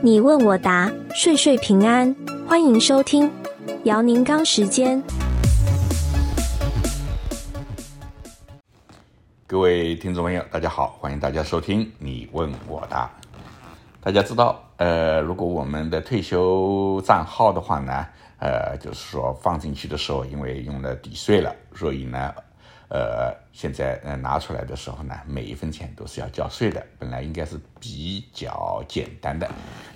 你问我答，岁岁平安。欢迎收听姚宁刚时间。各位听众朋友，大家好，欢迎大家收听你问我答。大家知道，呃，如果我们的退休账号的话呢，呃，就是说放进去的时候，因为用了抵税了，所以呢。呃，现在呃拿出来的时候呢，每一分钱都是要交税的，本来应该是比较简单的。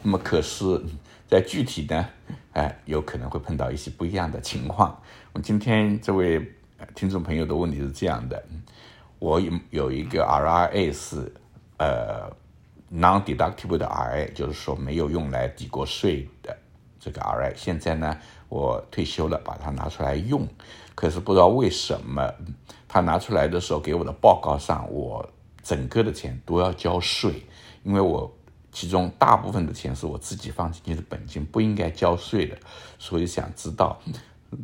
那么可是，在具体呢，哎、有可能会碰到一些不一样的情况。我今天这位听众朋友的问题是这样的：我有有一个 RIA 是呃 non-deductible 的 RIA，就是说没有用来抵过税的这个 RIA。现在呢，我退休了，把它拿出来用，可是不知道为什么。他拿出来的时候，给我的报告上，我整个的钱都要交税，因为我其中大部分的钱是我自己放进去的本金，不应该交税的，所以想知道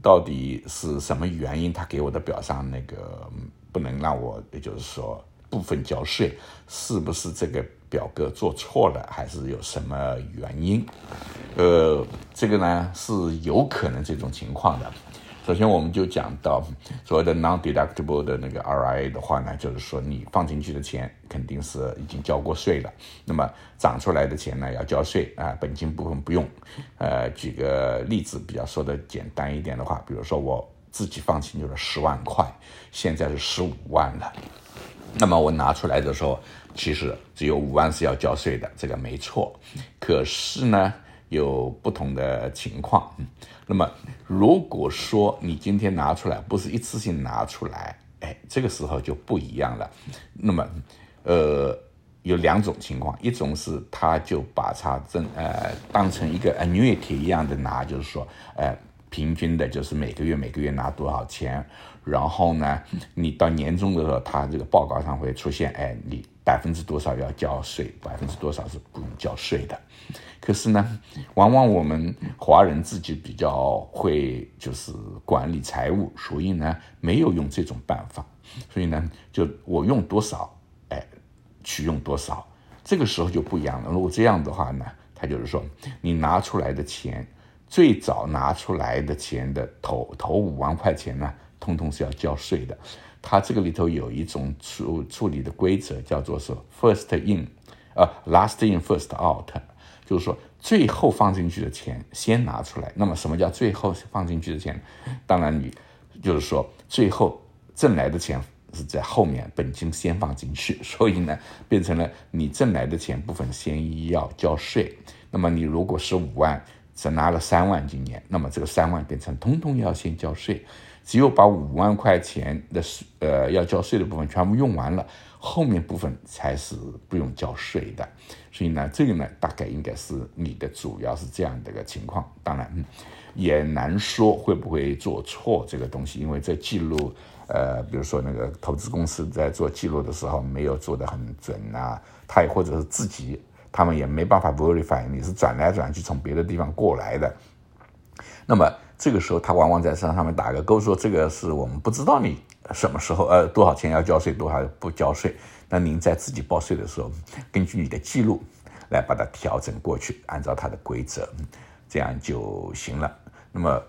到底是什么原因，他给我的表上那个不能让我，也就是说部分交税，是不是这个表格做错了，还是有什么原因？呃，这个呢是有可能这种情况的。首先，我们就讲到所谓的 non-deductible 的那个 RIA 的话呢，就是说你放进去的钱肯定是已经交过税了，那么涨出来的钱呢要交税啊，本金部分不用。呃，举个例子，比较说的简单一点的话，比如说我自己放进去了十万块，现在是十五万了，那么我拿出来的时候，其实只有五万是要交税的，这个没错。可是呢，有不同的情况。那么，如果说你今天拿出来不是一次性拿出来，哎，这个时候就不一样了。那么，呃，有两种情况，一种是他就把它正呃当成一个 annuity 一样的拿，就是说，呃，平均的就是每个月每个月拿多少钱，然后呢，你到年终的时候，他这个报告上会出现，哎，你。百分之多少要交税，百分之多少是不用交税的。可是呢，往往我们华人自己比较会就是管理财务，所以呢没有用这种办法。所以呢，就我用多少，哎，去用多少。这个时候就不一样了。如果这样的话呢，他就是说，你拿出来的钱，最早拿出来的钱的头头五万块钱呢，通通是要交税的。它这个里头有一种处处理的规则，叫做是 first in，呃，last in first out，就是说最后放进去的钱先拿出来。那么什么叫最后放进去的钱？当然你就是说最后挣来的钱是在后面，本金先放进去，所以呢变成了你挣来的钱部分先要交税。那么你如果十五万只拿了三万今年，那么这个三万变成通通要先交税。只有把五万块钱的税，呃，要交税的部分全部用完了，后面部分才是不用交税的。所以呢，这个呢，大概应该是你的主要是这样的一个情况。当然，也难说会不会做错这个东西，因为这记录，呃，比如说那个投资公司在做记录的时候没有做得很准啊，他也或者是自己，他们也没办法 verify 你是转来转去从别的地方过来的，那么。这个时候，他往往在上上面打个勾，说这个是我们不知道你什么时候呃多少钱要交税，多少不交税。那您在自己报税的时候，根据你的记录来把它调整过去，按照它的规则，这样就行了。那么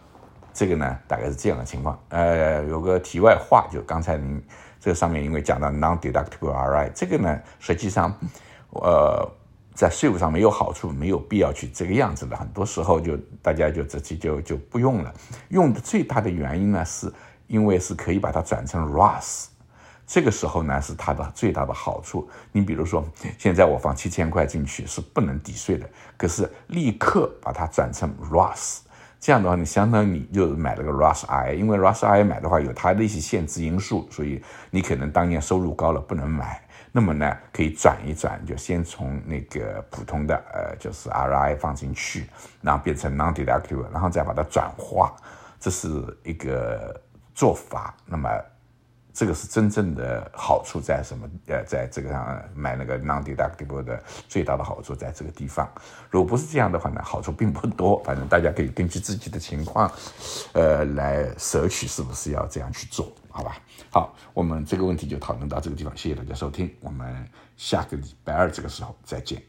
这个呢，大概是这样的情况。呃，有个题外话，就刚才您这上面因为讲到 non-deductible RI，这个呢，实际上，呃。在税务上没有好处，没有必要去这个样子的。很多时候就大家就直接就就不用了。用的最大的原因呢，是因为是可以把它转成 Roth，这个时候呢是它的最大的好处。你比如说，现在我放七千块进去是不能抵税的，可是立刻把它转成 Roth，这样的话，你相当于你就买了个 Roth IRA，因为 Roth IRA 买的话有它的一些限制因素，所以你可能当年收入高了不能买。那么呢，可以转一转，就先从那个普通的呃，就是 RI 放进去，然后变成 non-deductible，然后再把它转化，这是一个做法。那么这个是真正的好处在什么？呃，在这个上买那个 non-deductible 的最大的好处在这个地方。如果不是这样的话呢，好处并不多。反正大家可以根据自己的情况，呃，来舍取是不是要这样去做。好吧，好，我们这个问题就讨论到这个地方，谢谢大家收听，我们下个礼拜二这个时候再见。